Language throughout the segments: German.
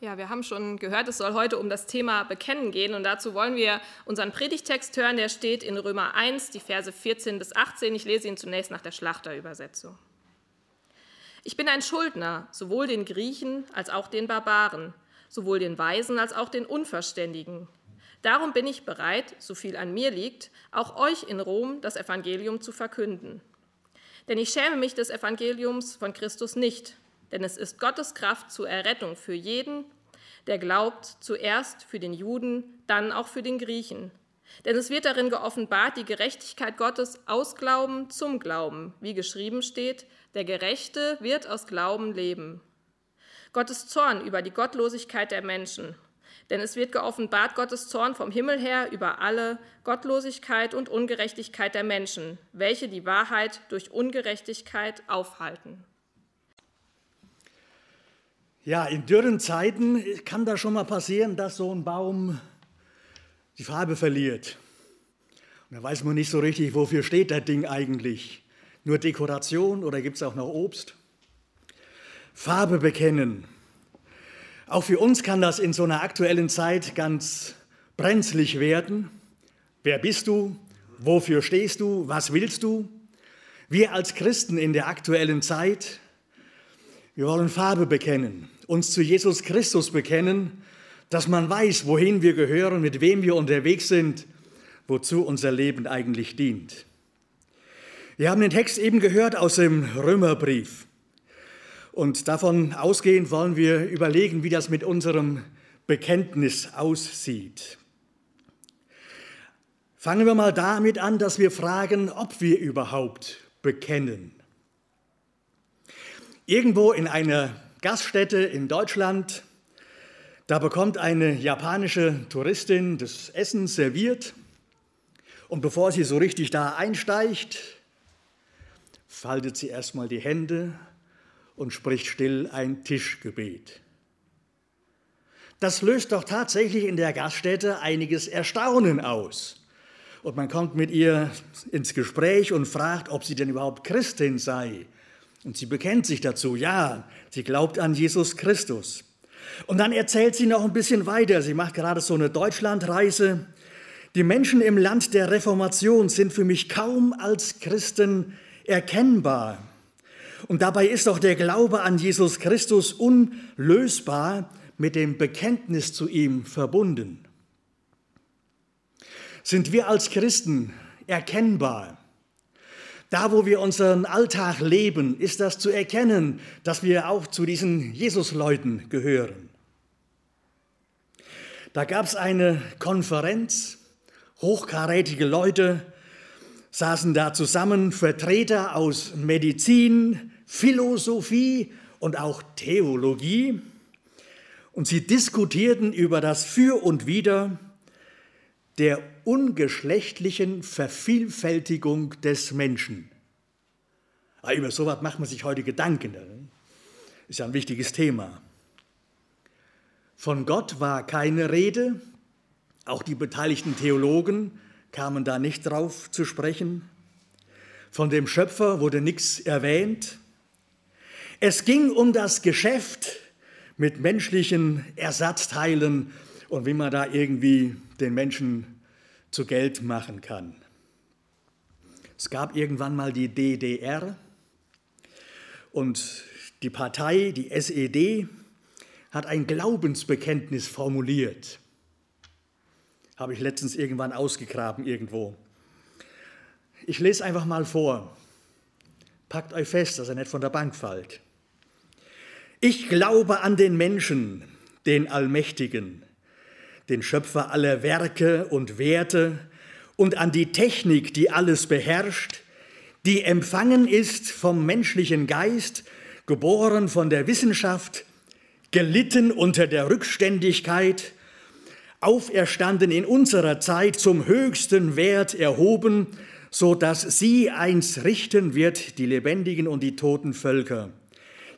Ja, wir haben schon gehört, es soll heute um das Thema Bekennen gehen und dazu wollen wir unseren Predigtext hören, der steht in Römer 1, die Verse 14 bis 18. Ich lese ihn zunächst nach der Schlachterübersetzung. Ich bin ein Schuldner, sowohl den Griechen als auch den Barbaren, sowohl den Weisen als auch den Unverständigen. Darum bin ich bereit, so viel an mir liegt, auch euch in Rom das Evangelium zu verkünden. Denn ich schäme mich des Evangeliums von Christus nicht, denn es ist Gottes Kraft zur Errettung für jeden, der glaubt, zuerst für den Juden, dann auch für den Griechen. Denn es wird darin geoffenbart die Gerechtigkeit Gottes aus Glauben zum Glauben, wie geschrieben steht, der Gerechte wird aus Glauben leben. Gottes Zorn über die Gottlosigkeit der Menschen. Denn es wird geoffenbart Gottes Zorn vom Himmel her über alle Gottlosigkeit und Ungerechtigkeit der Menschen, welche die Wahrheit durch Ungerechtigkeit aufhalten. Ja, in dürren Zeiten kann das schon mal passieren, dass so ein Baum die Farbe verliert. Und da weiß man nicht so richtig, wofür steht das Ding eigentlich. Nur Dekoration oder gibt es auch noch Obst? Farbe bekennen. Auch für uns kann das in so einer aktuellen Zeit ganz brenzlig werden. Wer bist du? Wofür stehst du? Was willst du? Wir als Christen in der aktuellen Zeit, wir wollen Farbe bekennen uns zu Jesus Christus bekennen, dass man weiß, wohin wir gehören, mit wem wir unterwegs sind, wozu unser Leben eigentlich dient. Wir haben den Text eben gehört aus dem Römerbrief. Und davon ausgehend wollen wir überlegen, wie das mit unserem Bekenntnis aussieht. Fangen wir mal damit an, dass wir fragen, ob wir überhaupt bekennen. Irgendwo in einer Gaststätte in Deutschland. Da bekommt eine japanische Touristin das Essen serviert und bevor sie so richtig da einsteigt, faltet sie erstmal die Hände und spricht still ein Tischgebet. Das löst doch tatsächlich in der Gaststätte einiges Erstaunen aus. Und man kommt mit ihr ins Gespräch und fragt, ob sie denn überhaupt Christin sei und sie bekennt sich dazu, ja, sie glaubt an Jesus Christus. Und dann erzählt sie noch ein bisschen weiter. Sie macht gerade so eine Deutschlandreise. Die Menschen im Land der Reformation sind für mich kaum als Christen erkennbar. Und dabei ist doch der Glaube an Jesus Christus unlösbar mit dem Bekenntnis zu ihm verbunden. Sind wir als Christen erkennbar? Da, wo wir unseren Alltag leben, ist das zu erkennen, dass wir auch zu diesen Jesusleuten gehören. Da gab es eine Konferenz, hochkarätige Leute saßen da zusammen, Vertreter aus Medizin, Philosophie und auch Theologie. Und sie diskutierten über das Für und Wider der ungeschlechtlichen Vervielfältigung des Menschen. Aber ah, über so etwas macht man sich heute Gedanken. Ne? Ist ja ein wichtiges Thema. Von Gott war keine Rede, auch die beteiligten Theologen kamen da nicht drauf zu sprechen. Von dem Schöpfer wurde nichts erwähnt. Es ging um das Geschäft mit menschlichen Ersatzteilen und wie man da irgendwie den Menschen zu Geld machen kann. Es gab irgendwann mal die DDR und die Partei, die SED, hat ein Glaubensbekenntnis formuliert. Habe ich letztens irgendwann ausgegraben irgendwo. Ich lese einfach mal vor. Packt euch fest, dass er nicht von der Bank fällt. Ich glaube an den Menschen, den Allmächtigen, den Schöpfer aller Werke und Werte und an die Technik, die alles beherrscht, die empfangen ist vom menschlichen Geist, geboren von der Wissenschaft, gelitten unter der Rückständigkeit, auferstanden in unserer Zeit zum höchsten Wert erhoben, so dass sie einst richten wird die lebendigen und die toten Völker.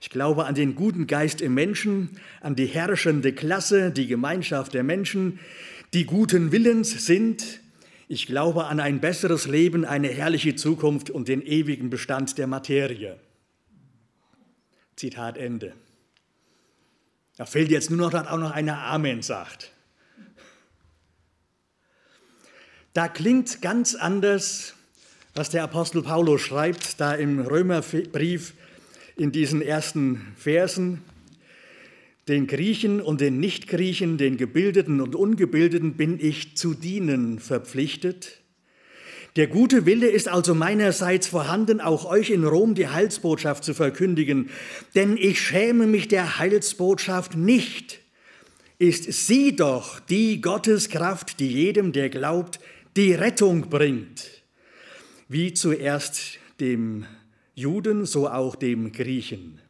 Ich glaube an den guten Geist im Menschen, an die herrschende Klasse, die Gemeinschaft der Menschen, die guten Willens sind. Ich glaube an ein besseres Leben, eine herrliche Zukunft und den ewigen Bestand der Materie. Zitat Ende. Da fehlt jetzt nur noch, dass auch noch einer Amen sagt. Da klingt ganz anders, was der Apostel Paulus schreibt, da im Römerbrief in diesen ersten Versen. Den Griechen und den Nichtgriechen, den Gebildeten und Ungebildeten bin ich zu dienen verpflichtet. Der gute Wille ist also meinerseits vorhanden, auch euch in Rom die Heilsbotschaft zu verkündigen, denn ich schäme mich der Heilsbotschaft nicht. Ist sie doch die Gotteskraft, die jedem, der glaubt, die Rettung bringt, wie zuerst dem Juden, so auch dem Griechen.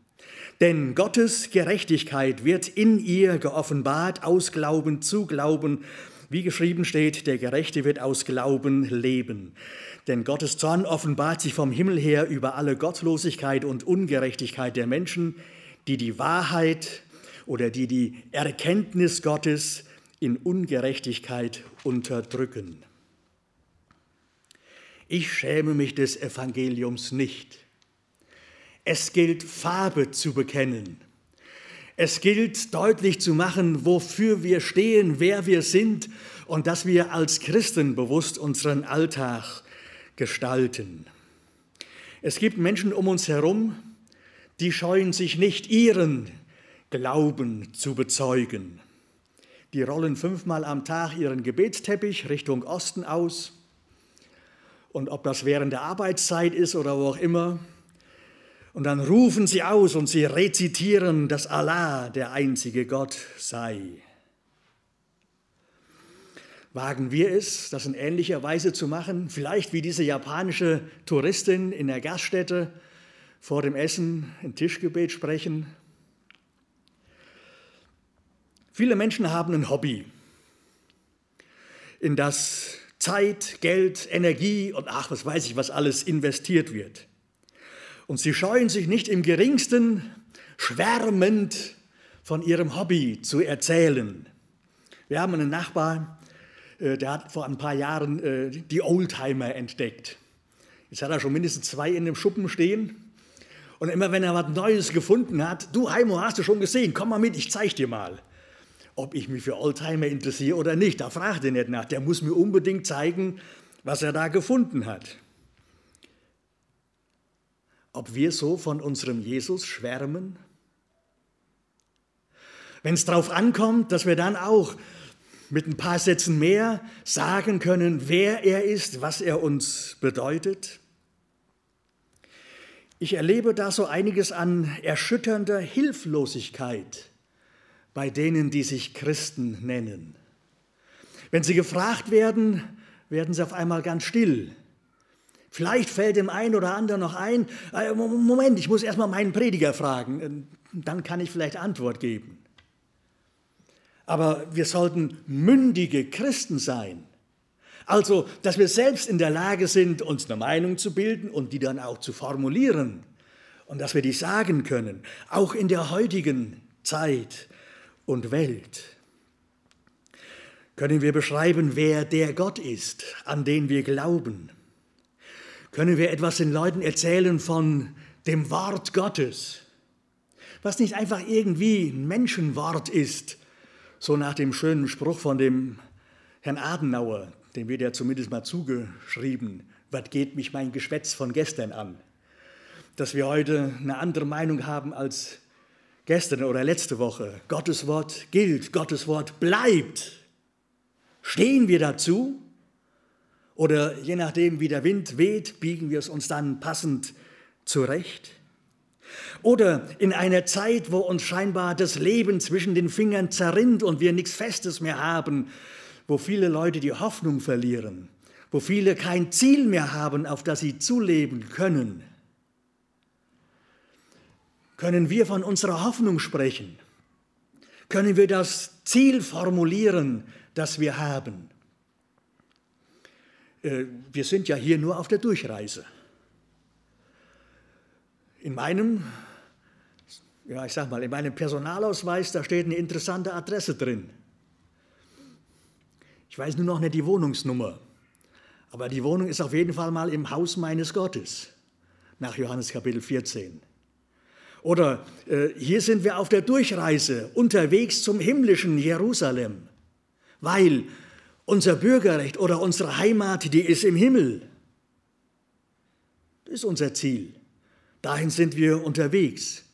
Denn Gottes Gerechtigkeit wird in ihr geoffenbart aus Glauben zu Glauben, wie geschrieben steht, der Gerechte wird aus Glauben leben. Denn Gottes Zorn offenbart sich vom Himmel her über alle Gottlosigkeit und Ungerechtigkeit der Menschen, die die Wahrheit oder die die Erkenntnis Gottes in Ungerechtigkeit unterdrücken. Ich schäme mich des Evangeliums nicht. Es gilt Farbe zu bekennen. Es gilt deutlich zu machen, wofür wir stehen, wer wir sind und dass wir als Christen bewusst unseren Alltag gestalten. Es gibt Menschen um uns herum, die scheuen sich nicht, ihren Glauben zu bezeugen. Die rollen fünfmal am Tag ihren Gebetsteppich Richtung Osten aus und ob das während der Arbeitszeit ist oder wo auch immer. Und dann rufen sie aus und sie rezitieren, dass Allah der einzige Gott sei. Wagen wir es, das in ähnlicher Weise zu machen? Vielleicht wie diese japanische Touristin in der Gaststätte vor dem Essen ein Tischgebet sprechen? Viele Menschen haben ein Hobby, in das Zeit, Geld, Energie und ach, was weiß ich, was alles investiert wird. Und sie scheuen sich nicht im geringsten schwärmend von ihrem Hobby zu erzählen. Wir haben einen Nachbar, äh, der hat vor ein paar Jahren äh, die Oldtimer entdeckt. Jetzt hat er schon mindestens zwei in dem Schuppen stehen. Und immer wenn er was Neues gefunden hat, du Heimo, hast du schon gesehen, komm mal mit, ich zeig dir mal ob ich mich für Oldtimer interessiere oder nicht. Da fragt er nicht nach. Der muss mir unbedingt zeigen, was er da gefunden hat. Ob wir so von unserem Jesus schwärmen? Wenn es darauf ankommt, dass wir dann auch mit ein paar Sätzen mehr sagen können, wer er ist, was er uns bedeutet. Ich erlebe da so einiges an erschütternder Hilflosigkeit bei denen, die sich Christen nennen. Wenn sie gefragt werden, werden sie auf einmal ganz still. Vielleicht fällt dem einen oder anderen noch ein, äh, Moment, ich muss erstmal meinen Prediger fragen, äh, dann kann ich vielleicht Antwort geben. Aber wir sollten mündige Christen sein. Also, dass wir selbst in der Lage sind, uns eine Meinung zu bilden und die dann auch zu formulieren und dass wir die sagen können, auch in der heutigen Zeit, und Welt. Können wir beschreiben, wer der Gott ist, an den wir glauben? Können wir etwas den Leuten erzählen von dem Wort Gottes, was nicht einfach irgendwie ein Menschenwort ist, so nach dem schönen Spruch von dem Herrn Adenauer, dem wird ja zumindest mal zugeschrieben, was geht mich mein Geschwätz von gestern an? Dass wir heute eine andere Meinung haben als gestern oder letzte Woche. Gottes Wort gilt, Gottes Wort bleibt. Stehen wir dazu? Oder je nachdem, wie der Wind weht, biegen wir es uns dann passend zurecht? Oder in einer Zeit, wo uns scheinbar das Leben zwischen den Fingern zerrinnt und wir nichts Festes mehr haben, wo viele Leute die Hoffnung verlieren, wo viele kein Ziel mehr haben, auf das sie zuleben können, können wir von unserer Hoffnung sprechen? Können wir das Ziel formulieren, das wir haben? Äh, wir sind ja hier nur auf der Durchreise. In meinem, ja, ich sag mal, in meinem Personalausweis, da steht eine interessante Adresse drin. Ich weiß nur noch nicht die Wohnungsnummer, aber die Wohnung ist auf jeden Fall mal im Haus meines Gottes, nach Johannes Kapitel 14. Oder äh, hier sind wir auf der Durchreise, unterwegs zum himmlischen Jerusalem, weil unser Bürgerrecht oder unsere Heimat, die ist im Himmel. Das ist unser Ziel. Dahin sind wir unterwegs.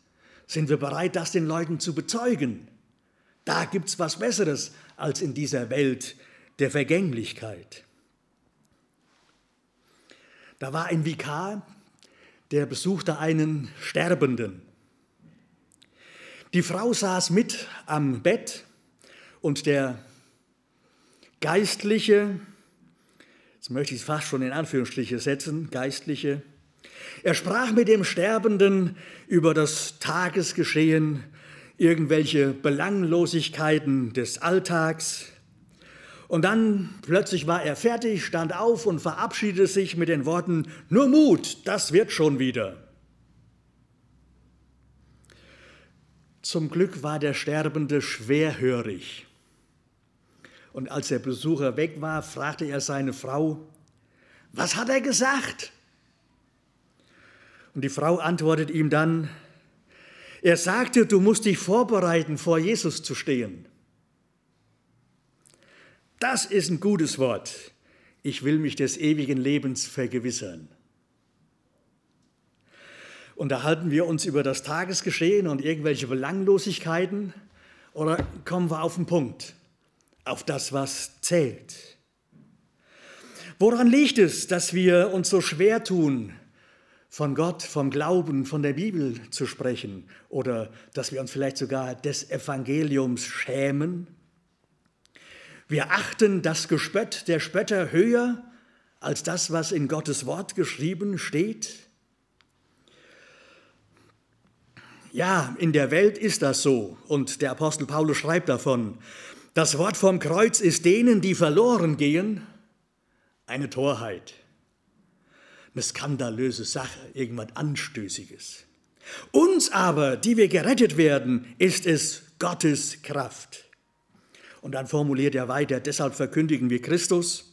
Sind wir bereit, das den Leuten zu bezeugen? Da gibt es was Besseres als in dieser Welt der Vergänglichkeit. Da war ein Vikar, der besuchte einen Sterbenden. Die Frau saß mit am Bett und der Geistliche, jetzt möchte ich es fast schon in Anführungsstriche setzen, Geistliche, er sprach mit dem Sterbenden über das Tagesgeschehen, irgendwelche Belanglosigkeiten des Alltags. Und dann plötzlich war er fertig, stand auf und verabschiedete sich mit den Worten, nur Mut, das wird schon wieder. Zum Glück war der Sterbende schwerhörig. Und als der Besucher weg war, fragte er seine Frau, was hat er gesagt? Und die Frau antwortet ihm dann, er sagte, du musst dich vorbereiten, vor Jesus zu stehen. Das ist ein gutes Wort. Ich will mich des ewigen Lebens vergewissern. Unterhalten wir uns über das Tagesgeschehen und irgendwelche Belanglosigkeiten oder kommen wir auf den Punkt, auf das, was zählt? Woran liegt es, dass wir uns so schwer tun, von Gott, vom Glauben, von der Bibel zu sprechen oder dass wir uns vielleicht sogar des Evangeliums schämen. Wir achten das Gespött der Spötter höher als das, was in Gottes Wort geschrieben steht. Ja, in der Welt ist das so und der Apostel Paulus schreibt davon, das Wort vom Kreuz ist denen, die verloren gehen, eine Torheit eine skandalöse Sache, irgendwas Anstößiges. Uns aber, die wir gerettet werden, ist es Gottes Kraft. Und dann formuliert er weiter, deshalb verkündigen wir Christus,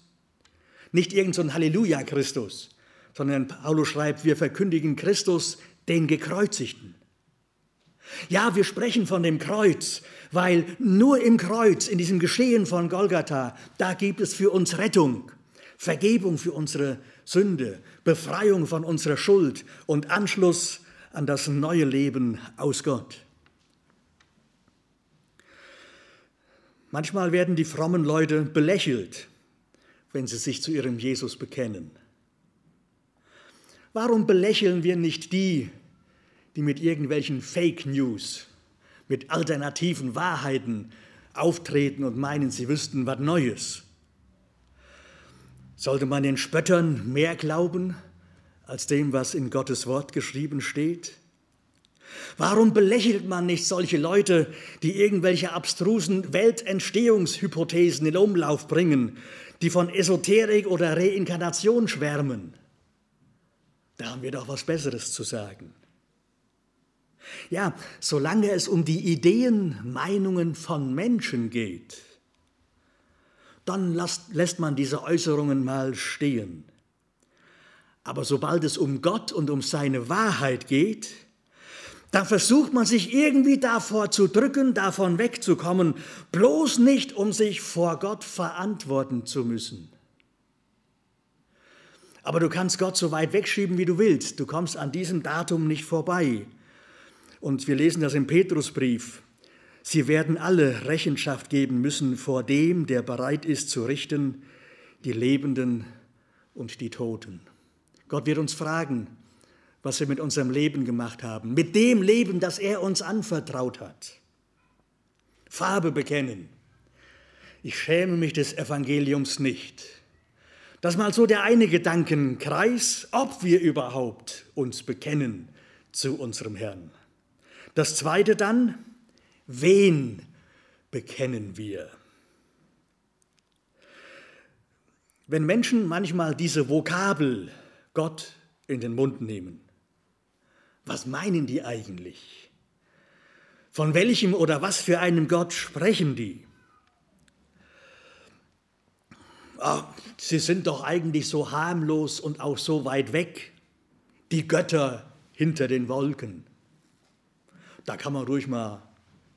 nicht irgendein so Halleluja Christus, sondern Paulus schreibt, wir verkündigen Christus, den Gekreuzigten. Ja, wir sprechen von dem Kreuz, weil nur im Kreuz, in diesem Geschehen von Golgatha, da gibt es für uns Rettung, Vergebung für unsere Sünde, Befreiung von unserer Schuld und Anschluss an das neue Leben aus Gott. Manchmal werden die frommen Leute belächelt, wenn sie sich zu ihrem Jesus bekennen. Warum belächeln wir nicht die, die mit irgendwelchen Fake News, mit alternativen Wahrheiten auftreten und meinen, sie wüssten was Neues? Sollte man den Spöttern mehr glauben als dem, was in Gottes Wort geschrieben steht? Warum belächelt man nicht solche Leute, die irgendwelche abstrusen Weltentstehungshypothesen in Umlauf bringen, die von Esoterik oder Reinkarnation schwärmen? Da haben wir doch was Besseres zu sagen. Ja, solange es um die Ideen, Meinungen von Menschen geht, dann lässt man diese Äußerungen mal stehen. Aber sobald es um Gott und um seine Wahrheit geht, dann versucht man sich irgendwie davor zu drücken, davon wegzukommen, bloß nicht, um sich vor Gott verantworten zu müssen. Aber du kannst Gott so weit wegschieben, wie du willst. Du kommst an diesem Datum nicht vorbei. Und wir lesen das im Petrusbrief. Sie werden alle Rechenschaft geben müssen vor dem, der bereit ist zu richten, die Lebenden und die Toten. Gott wird uns fragen, was wir mit unserem Leben gemacht haben, mit dem Leben, das er uns anvertraut hat. Farbe bekennen. Ich schäme mich des Evangeliums nicht. Das mal so der eine Gedankenkreis, ob wir überhaupt uns bekennen zu unserem Herrn. Das zweite dann, Wen bekennen wir? Wenn Menschen manchmal diese Vokabel Gott in den Mund nehmen, was meinen die eigentlich? Von welchem oder was für einem Gott sprechen die? Oh, sie sind doch eigentlich so harmlos und auch so weit weg, die Götter hinter den Wolken. Da kann man ruhig mal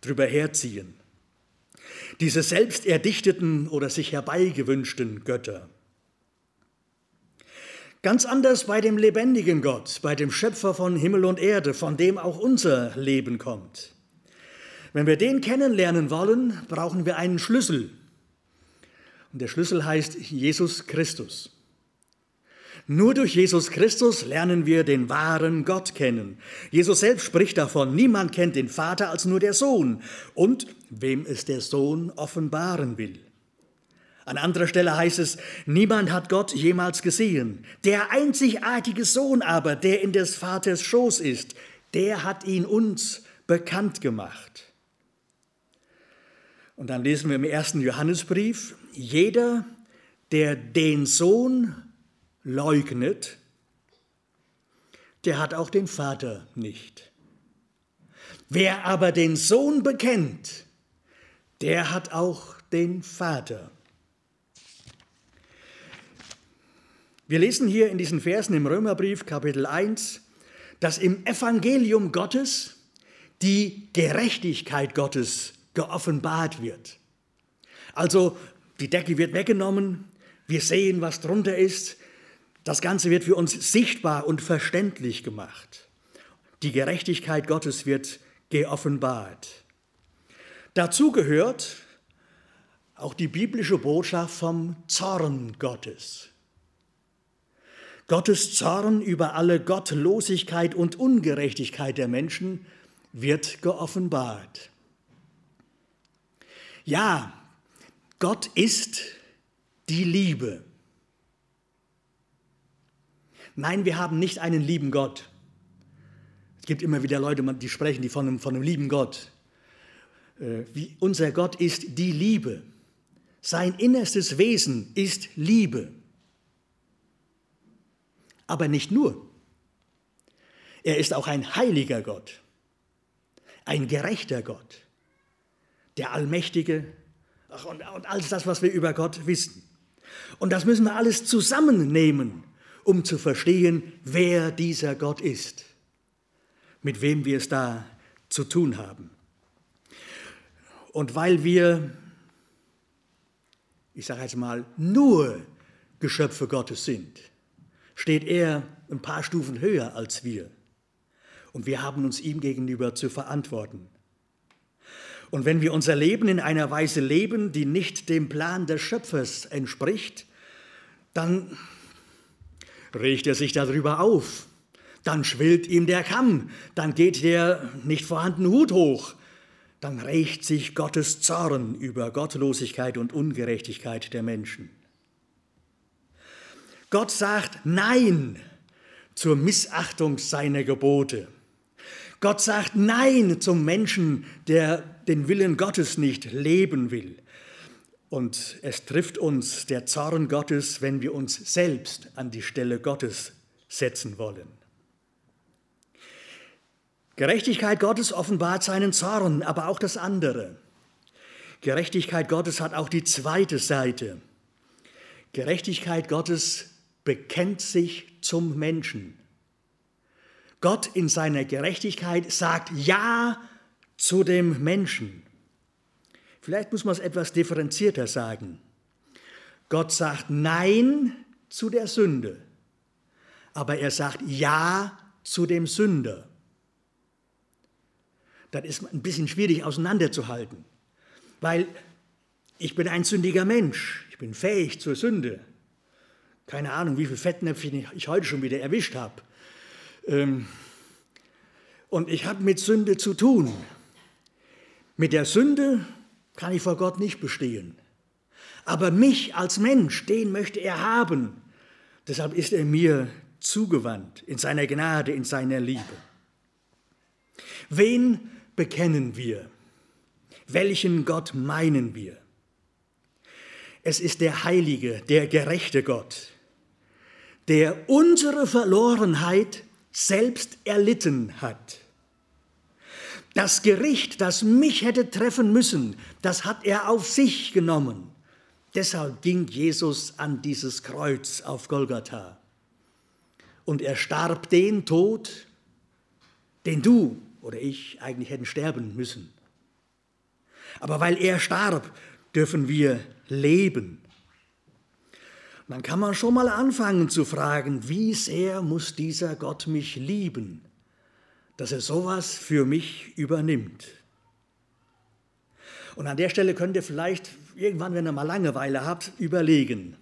drüber herziehen. Diese selbst erdichteten oder sich herbeigewünschten Götter. Ganz anders bei dem lebendigen Gott, bei dem Schöpfer von Himmel und Erde, von dem auch unser Leben kommt. Wenn wir den kennenlernen wollen, brauchen wir einen Schlüssel. Und der Schlüssel heißt Jesus Christus. Nur durch Jesus Christus lernen wir den wahren Gott kennen. Jesus selbst spricht davon, niemand kennt den Vater als nur der Sohn und wem es der Sohn offenbaren will. An anderer Stelle heißt es, niemand hat Gott jemals gesehen. Der einzigartige Sohn aber, der in des Vaters Schoß ist, der hat ihn uns bekannt gemacht. Und dann lesen wir im ersten Johannesbrief, jeder, der den Sohn leugnet, der hat auch den Vater nicht. Wer aber den Sohn bekennt, der hat auch den Vater. Wir lesen hier in diesen Versen im Römerbrief Kapitel 1, dass im Evangelium Gottes die Gerechtigkeit Gottes geoffenbart wird. Also die Decke wird weggenommen, wir sehen, was drunter ist, das Ganze wird für uns sichtbar und verständlich gemacht. Die Gerechtigkeit Gottes wird geoffenbart. Dazu gehört auch die biblische Botschaft vom Zorn Gottes. Gottes Zorn über alle Gottlosigkeit und Ungerechtigkeit der Menschen wird geoffenbart. Ja, Gott ist die Liebe. Nein, wir haben nicht einen lieben Gott. Es gibt immer wieder Leute, die sprechen die von einem, von einem lieben Gott. Äh, wie, unser Gott ist die Liebe. Sein innerstes Wesen ist Liebe. Aber nicht nur. Er ist auch ein heiliger Gott, ein gerechter Gott, der Allmächtige und, und alles das, was wir über Gott wissen. Und das müssen wir alles zusammennehmen um zu verstehen, wer dieser Gott ist, mit wem wir es da zu tun haben. Und weil wir, ich sage jetzt mal, nur Geschöpfe Gottes sind, steht er ein paar Stufen höher als wir. Und wir haben uns ihm gegenüber zu verantworten. Und wenn wir unser Leben in einer Weise leben, die nicht dem Plan des Schöpfers entspricht, dann regt er sich darüber auf. Dann schwillt ihm der Kamm, dann geht der nicht vorhandene Hut hoch, dann rächt sich Gottes Zorn über Gottlosigkeit und Ungerechtigkeit der Menschen. Gott sagt Nein zur Missachtung seiner Gebote. Gott sagt Nein zum Menschen, der den Willen Gottes nicht leben will. Und es trifft uns der Zorn Gottes, wenn wir uns selbst an die Stelle Gottes setzen wollen. Gerechtigkeit Gottes offenbart seinen Zorn, aber auch das andere. Gerechtigkeit Gottes hat auch die zweite Seite. Gerechtigkeit Gottes bekennt sich zum Menschen. Gott in seiner Gerechtigkeit sagt Ja zu dem Menschen. Vielleicht muss man es etwas differenzierter sagen. Gott sagt Nein zu der Sünde, aber er sagt Ja zu dem Sünder. Das ist ein bisschen schwierig auseinanderzuhalten, weil ich bin ein sündiger Mensch, ich bin fähig zur Sünde. Keine Ahnung, wie viele Fettnäpfchen ich heute schon wieder erwischt habe. Ähm, und ich habe mit Sünde zu tun. Mit der Sünde kann ich vor Gott nicht bestehen. Aber mich als Mensch, den möchte er haben. Deshalb ist er mir zugewandt in seiner Gnade, in seiner Liebe. Wen bekennen wir? Welchen Gott meinen wir? Es ist der heilige, der gerechte Gott, der unsere Verlorenheit selbst erlitten hat das Gericht, das mich hätte treffen müssen, das hat er auf sich genommen. Deshalb ging Jesus an dieses Kreuz auf Golgatha. Und er starb den Tod, den du oder ich eigentlich hätten sterben müssen. Aber weil er starb, dürfen wir leben. Dann kann man schon mal anfangen zu fragen, wie sehr muss dieser Gott mich lieben, dass er sowas für mich übernimmt. Und an der Stelle könnt ihr vielleicht irgendwann, wenn ihr mal Langeweile habt, überlegen.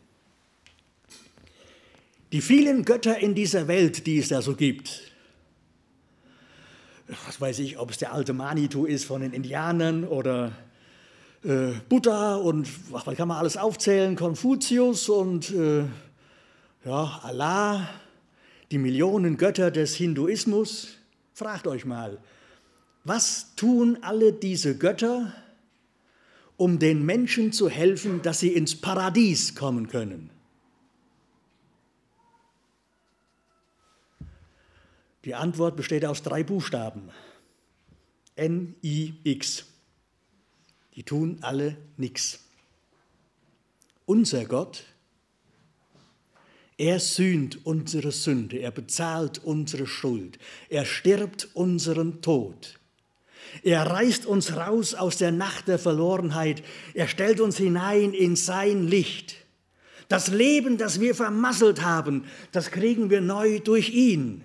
Die vielen Götter in dieser Welt, die es da so gibt, was weiß ich, ob es der alte Manitou ist von den Indianern oder äh, Buddha und was kann man alles aufzählen, Konfuzius und äh, ja, Allah, die Millionen Götter des Hinduismus. Fragt euch mal, was tun alle diese Götter, um den Menschen zu helfen, dass sie ins Paradies kommen können? Die Antwort besteht aus drei Buchstaben. N-I-X. Die tun alle nichts. Unser Gott, er sühnt unsere Sünde, er bezahlt unsere Schuld, er stirbt unseren Tod. Er reißt uns raus aus der Nacht der Verlorenheit, er stellt uns hinein in sein Licht. Das Leben, das wir vermasselt haben, das kriegen wir neu durch ihn.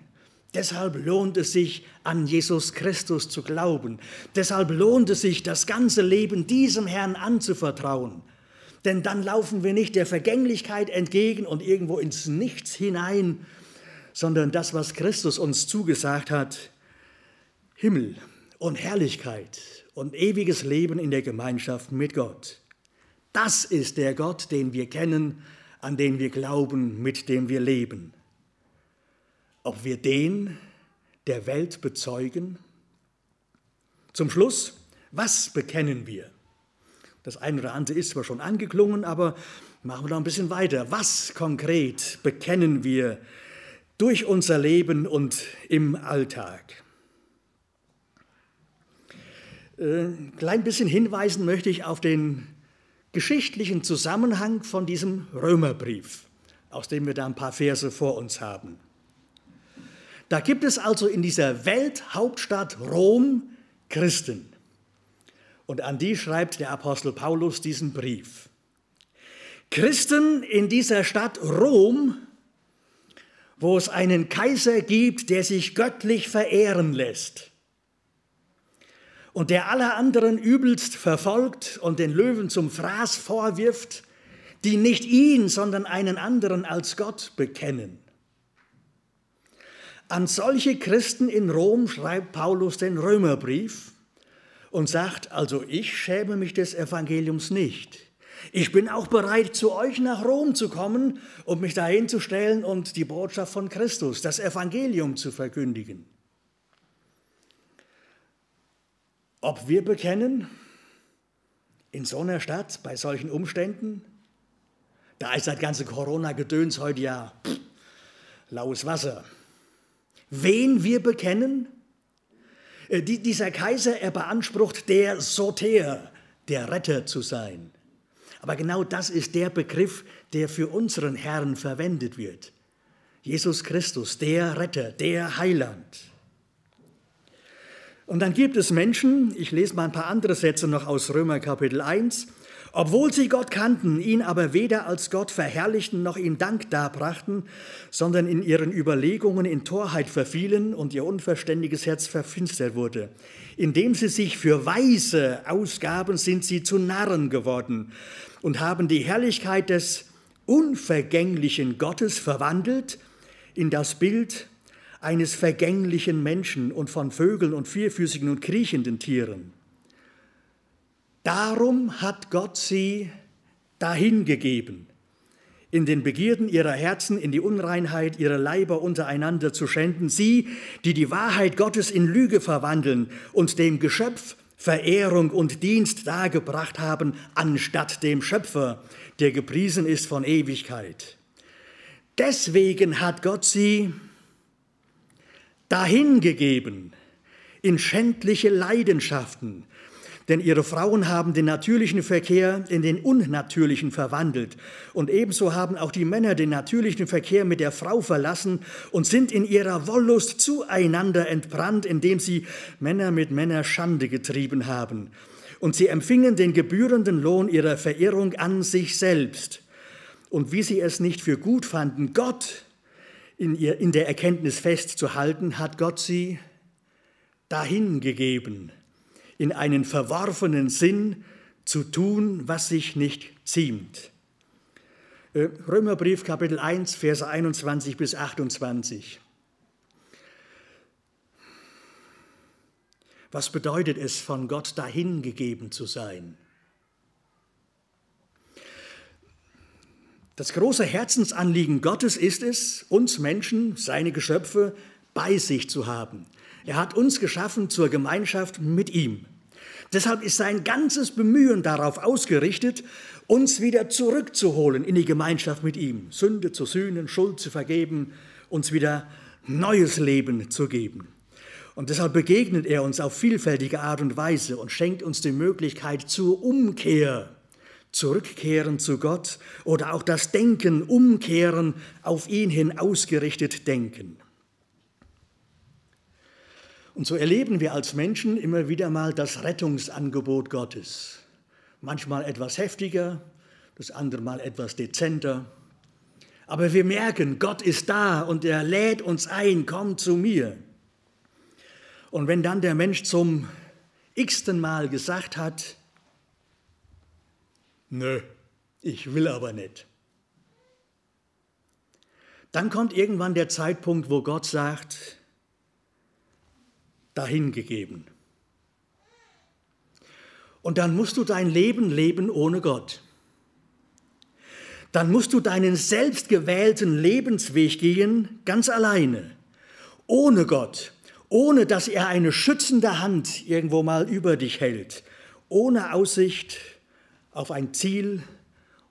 Deshalb lohnt es sich, an Jesus Christus zu glauben. Deshalb lohnt es sich, das ganze Leben diesem Herrn anzuvertrauen. Denn dann laufen wir nicht der Vergänglichkeit entgegen und irgendwo ins Nichts hinein, sondern das, was Christus uns zugesagt hat, Himmel und Herrlichkeit und ewiges Leben in der Gemeinschaft mit Gott. Das ist der Gott, den wir kennen, an den wir glauben, mit dem wir leben ob wir den der Welt bezeugen? Zum Schluss, was bekennen wir? Das eine oder andere ist zwar schon angeklungen, aber machen wir noch ein bisschen weiter. Was konkret bekennen wir durch unser Leben und im Alltag? Äh, ein klein bisschen hinweisen möchte ich auf den geschichtlichen Zusammenhang von diesem Römerbrief, aus dem wir da ein paar Verse vor uns haben. Da gibt es also in dieser Welthauptstadt Rom Christen. Und an die schreibt der Apostel Paulus diesen Brief. Christen in dieser Stadt Rom, wo es einen Kaiser gibt, der sich göttlich verehren lässt und der alle anderen übelst verfolgt und den Löwen zum Fraß vorwirft, die nicht ihn, sondern einen anderen als Gott bekennen. An solche Christen in Rom schreibt Paulus den Römerbrief und sagt, also ich schäme mich des Evangeliums nicht. Ich bin auch bereit, zu euch nach Rom zu kommen und mich dahin zu stellen und die Botschaft von Christus, das Evangelium zu verkündigen. Ob wir bekennen, in so einer Stadt, bei solchen Umständen, da ist das ganze Corona-Gedöns heute ja pff, laues Wasser wen wir bekennen? Äh, dieser Kaiser, er beansprucht, der Soter, der Retter zu sein. Aber genau das ist der Begriff, der für unseren Herrn verwendet wird. Jesus Christus, der Retter, der Heiland. Und dann gibt es Menschen, ich lese mal ein paar andere Sätze noch aus Römer Kapitel 1, obwohl sie Gott kannten, ihn aber weder als Gott verherrlichten noch ihm Dank darbrachten, sondern in ihren Überlegungen in Torheit verfielen und ihr unverständiges Herz verfinstert wurde. Indem sie sich für Weise ausgaben, sind sie zu Narren geworden und haben die Herrlichkeit des unvergänglichen Gottes verwandelt in das Bild eines vergänglichen Menschen und von Vögeln und vierfüßigen und kriechenden Tieren. Darum hat Gott sie dahingegeben, in den Begierden ihrer Herzen, in die Unreinheit ihrer Leiber untereinander zu schänden, sie, die die Wahrheit Gottes in Lüge verwandeln und dem Geschöpf Verehrung und Dienst dargebracht haben, anstatt dem Schöpfer, der gepriesen ist von Ewigkeit. Deswegen hat Gott sie dahingegeben in schändliche Leidenschaften, Denn ihre Frauen haben den natürlichen Verkehr in den unnatürlichen verwandelt. Und ebenso haben auch die Männer den natürlichen Verkehr mit der Frau verlassen und sind in ihrer Wollust zueinander entbrannt, indem sie Männer mit Männer Schande getrieben haben. Und sie empfingen den gebührenden Lohn ihrer Verirrung an sich selbst. Und wie sie es nicht für gut fanden, Gott in, ihr, in der Erkenntnis festzuhalten, hat Gott sie dahingegeben in einen verworfenen Sinn zu tun, was sich nicht ziemt. Äh, Römerbrief Kapitel 1, Verse 21 bis 28. Was bedeutet es, von Gott dahingegeben zu sein? Das große Herzensanliegen Gottes ist es, uns Menschen, seine Geschöpfe, bei sich zu haben. Er hat uns geschaffen zur Gemeinschaft mit ihm. Deshalb ist sein ganzes Bemühen darauf ausgerichtet, uns wieder zurückzuholen in die Gemeinschaft mit ihm, Sünde zu sühnen, Schuld zu vergeben, uns wieder neues Leben zu geben. Und deshalb begegnet er uns auf vielfältige Art und Weise und schenkt uns die Möglichkeit zur Umkehr, zurückkehren zu Gott oder auch das Denken, umkehren, auf ihn hin ausgerichtet denken. Und so erleben wir als Menschen immer wieder mal das Rettungsangebot Gottes. Manchmal etwas heftiger, das andere Mal etwas dezenter. Aber wir merken, Gott ist da und er lädt uns ein, komm zu mir. Und wenn dann der Mensch zum x-ten Mal gesagt hat, nö, ich will aber nicht, dann kommt irgendwann der Zeitpunkt, wo Gott sagt, dahingegeben. Und dann musst du dein Leben leben ohne Gott. Dann musst du deinen selbstgewählten Lebensweg gehen, ganz alleine, ohne Gott, ohne dass er eine schützende Hand irgendwo mal über dich hält, ohne Aussicht auf ein Ziel,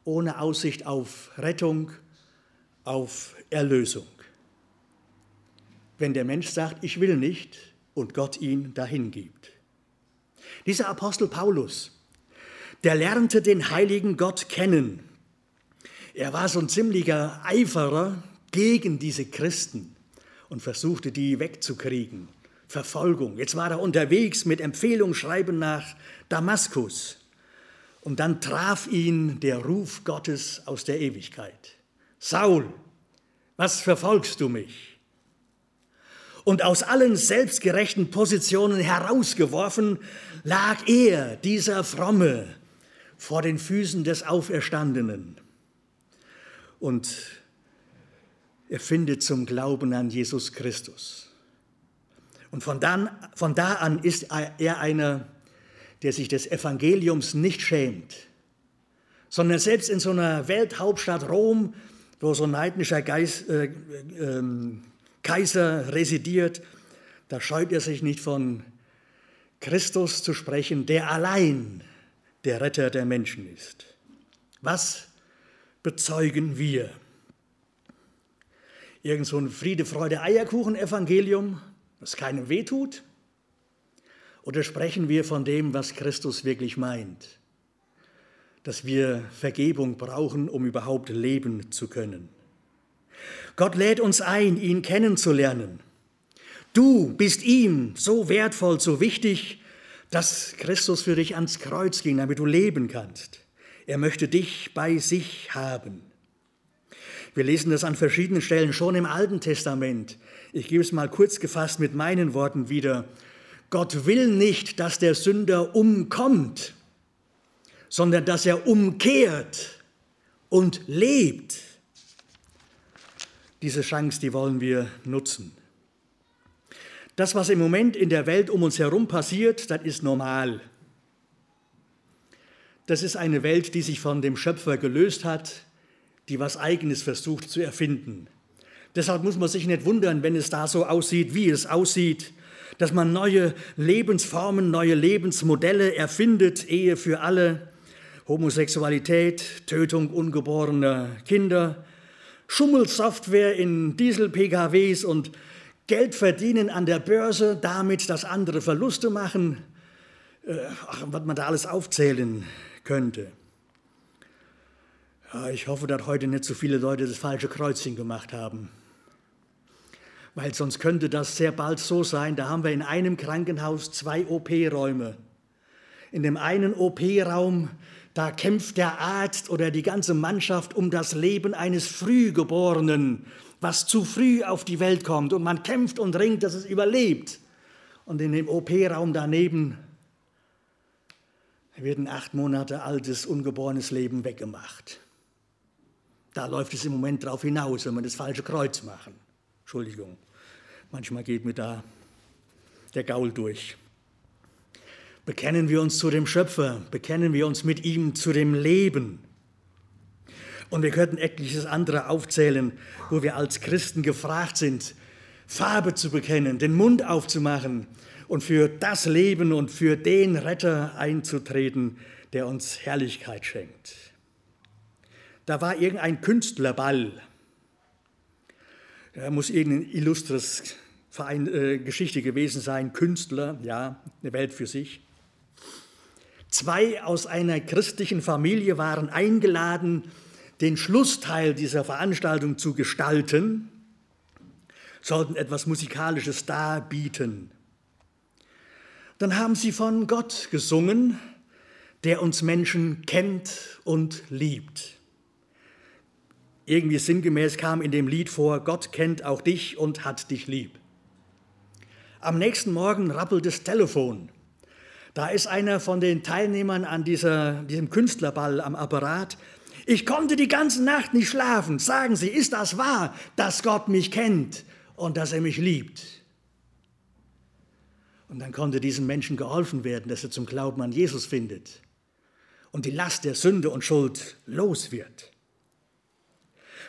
ohne Aussicht auf Rettung, auf Erlösung. Wenn der Mensch sagt, ich will nicht, und Gott ihn dahin gibt. Dieser Apostel Paulus, der lernte den heiligen Gott kennen. Er war so ein ziemlicher Eiferer gegen diese Christen und versuchte die wegzukriegen. Verfolgung. Jetzt war er unterwegs mit Empfehlungsschreiben nach Damaskus. Und dann traf ihn der Ruf Gottes aus der Ewigkeit. Saul, was verfolgst du mich? Und aus allen selbstgerechten Positionen herausgeworfen, lag er, dieser Fromme, vor den Füßen des Auferstandenen. Und er findet zum Glauben an Jesus Christus. Und von, dann, von da an ist er einer, der sich des Evangeliums nicht schämt, sondern selbst in so einer Welthauptstadt Rom, wo so ein heidnischer Geist, äh, äh, Kaiser residiert, da scheut er sich nicht von Christus zu sprechen, der allein der Retter der Menschen ist. Was bezeugen wir? Irgend so ein Friede, Freude, Eierkuchen-Evangelium, das keinem wehtut? Oder sprechen wir von dem, was Christus wirklich meint? Dass wir Vergebung brauchen, um überhaupt leben zu können. Gott lädt uns ein, ihn kennenzulernen. Du bist ihm so wertvoll, so wichtig, dass Christus für dich ans Kreuz ging, damit du leben kannst. Er möchte dich bei sich haben. Wir lesen das an verschiedenen Stellen schon im Alten Testament. Ich gebe es mal kurz gefasst mit meinen Worten wieder. Gott will nicht, dass der Sünder umkommt, sondern dass er umkehrt und lebt. Diese Chance, die wollen wir nutzen. Das, was im Moment in der Welt um uns herum passiert, das ist normal. Das ist eine Welt, die sich von dem Schöpfer gelöst hat, die was Eigenes versucht zu erfinden. Deshalb muss man sich nicht wundern, wenn es da so aussieht, wie es aussieht, dass man neue Lebensformen, neue Lebensmodelle erfindet, Ehe für alle, Homosexualität, Tötung ungeborener Kinder, Schummelsoftware in Diesel-PKWs und Geld verdienen an der Börse, damit, dass andere Verluste machen. ach, was man da alles aufzählen könnte. Ja, ich hoffe, dass heute nicht so viele Leute das falsche Kreuzchen gemacht haben. Weil sonst könnte das sehr bald so sein, da haben wir in einem Krankenhaus zwei OP-Räume. In dem einen OP-Raum, da kämpft der Arzt oder die ganze Mannschaft um das Leben eines Frühgeborenen, was zu früh auf die Welt kommt. Und man kämpft und ringt, dass es überlebt. Und in dem OP-Raum daneben wird ein acht Monate altes, ungeborenes Leben weggemacht. Da läuft es im Moment darauf hinaus, wenn wir das falsche Kreuz machen. Entschuldigung, manchmal geht mir da der Gaul durch. Bekennen wir uns zu dem Schöpfer, bekennen wir uns mit ihm zu dem Leben. Und wir könnten etliches andere aufzählen, wo wir als Christen gefragt sind, Farbe zu bekennen, den Mund aufzumachen und für das Leben und für den Retter einzutreten, der uns Herrlichkeit schenkt. Da war irgendein Künstlerball. Er muss irgendein illustres Verein, äh, Geschichte gewesen sein, Künstler, ja, eine Welt für sich. Zwei aus einer christlichen Familie waren eingeladen, den Schlussteil dieser Veranstaltung zu gestalten, sollten etwas Musikalisches darbieten. Dann haben sie von Gott gesungen, der uns Menschen kennt und liebt. Irgendwie sinngemäß kam in dem Lied vor, Gott kennt auch dich und hat dich lieb. Am nächsten Morgen rappelt das Telefon. Da ist einer von den Teilnehmern an dieser, diesem Künstlerball am Apparat. Ich konnte die ganze Nacht nicht schlafen. Sagen Sie, ist das wahr, dass Gott mich kennt und dass er mich liebt? Und dann konnte diesem Menschen geholfen werden, dass er zum Glauben an Jesus findet und die Last der Sünde und Schuld los wird.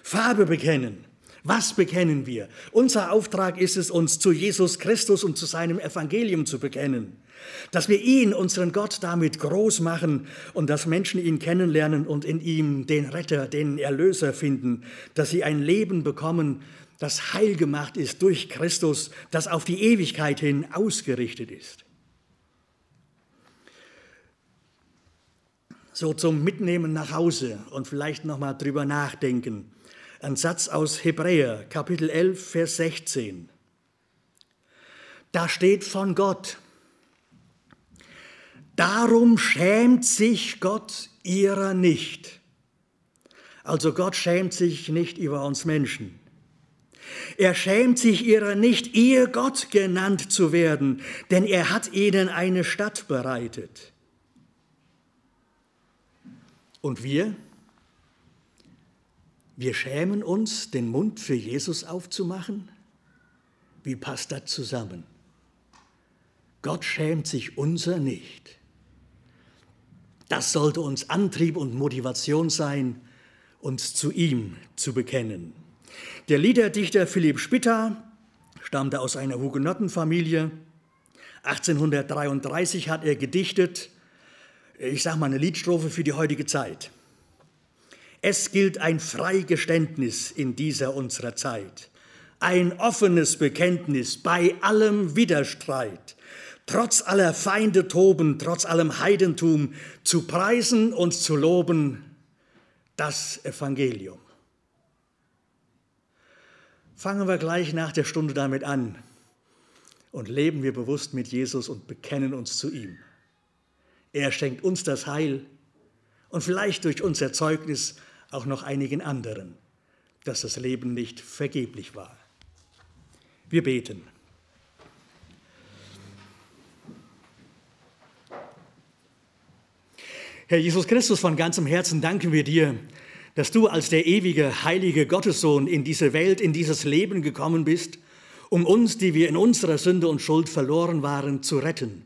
Farbe bekennen. Was bekennen wir? Unser Auftrag ist es, uns zu Jesus Christus und zu seinem Evangelium zu bekennen. Dass wir ihn, unseren Gott, damit groß machen und dass Menschen ihn kennenlernen und in ihm den Retter, den Erlöser finden. Dass sie ein Leben bekommen, das heil gemacht ist durch Christus, das auf die Ewigkeit hin ausgerichtet ist. So zum Mitnehmen nach Hause und vielleicht nochmal drüber nachdenken. Ein Satz aus Hebräer, Kapitel 11, Vers 16. Da steht von Gott, darum schämt sich Gott ihrer nicht. Also Gott schämt sich nicht über uns Menschen. Er schämt sich ihrer nicht, ihr Gott genannt zu werden, denn er hat ihnen eine Stadt bereitet. Und wir? Wir schämen uns, den Mund für Jesus aufzumachen? Wie passt das zusammen? Gott schämt sich unser nicht. Das sollte uns Antrieb und Motivation sein, uns zu ihm zu bekennen. Der Liederdichter Philipp Spitta stammte aus einer Hugenottenfamilie. 1833 hat er gedichtet, ich sage mal eine Liedstrophe für die heutige Zeit. Es gilt ein Freigeständnis in dieser unserer Zeit, ein offenes Bekenntnis bei allem Widerstreit, trotz aller Feinde toben, trotz allem Heidentum, zu preisen und zu loben das Evangelium. Fangen wir gleich nach der Stunde damit an und leben wir bewusst mit Jesus und bekennen uns zu ihm. Er schenkt uns das Heil und vielleicht durch unser Zeugnis auch noch einigen anderen, dass das Leben nicht vergeblich war. Wir beten. Herr Jesus Christus, von ganzem Herzen danken wir dir, dass du als der ewige, heilige Gottessohn in diese Welt, in dieses Leben gekommen bist, um uns, die wir in unserer Sünde und Schuld verloren waren, zu retten.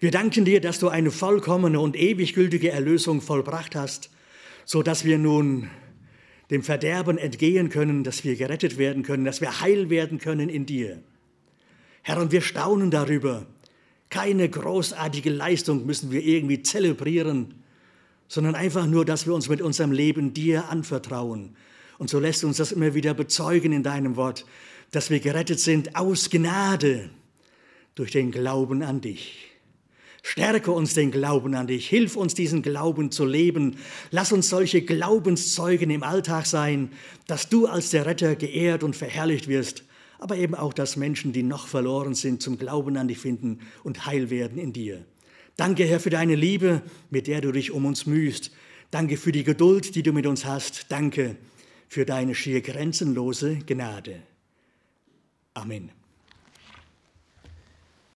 Wir danken dir, dass du eine vollkommene und ewig gültige Erlösung vollbracht hast, so dass wir nun dem Verderben entgehen können, dass wir gerettet werden können, dass wir heil werden können in dir. Herr, und wir staunen darüber. Keine großartige Leistung müssen wir irgendwie zelebrieren, sondern einfach nur, dass wir uns mit unserem Leben dir anvertrauen. Und so lässt uns das immer wieder bezeugen in deinem Wort, dass wir gerettet sind aus Gnade durch den Glauben an dich. Stärke uns den Glauben an dich, hilf uns diesen Glauben zu leben. Lass uns solche Glaubenszeugen im Alltag sein, dass du als der Retter geehrt und verherrlicht wirst, aber eben auch, dass Menschen, die noch verloren sind, zum Glauben an dich finden und heil werden in dir. Danke, Herr, für deine Liebe, mit der du dich um uns mühst. Danke für die Geduld, die du mit uns hast. Danke für deine schier grenzenlose Gnade. Amen.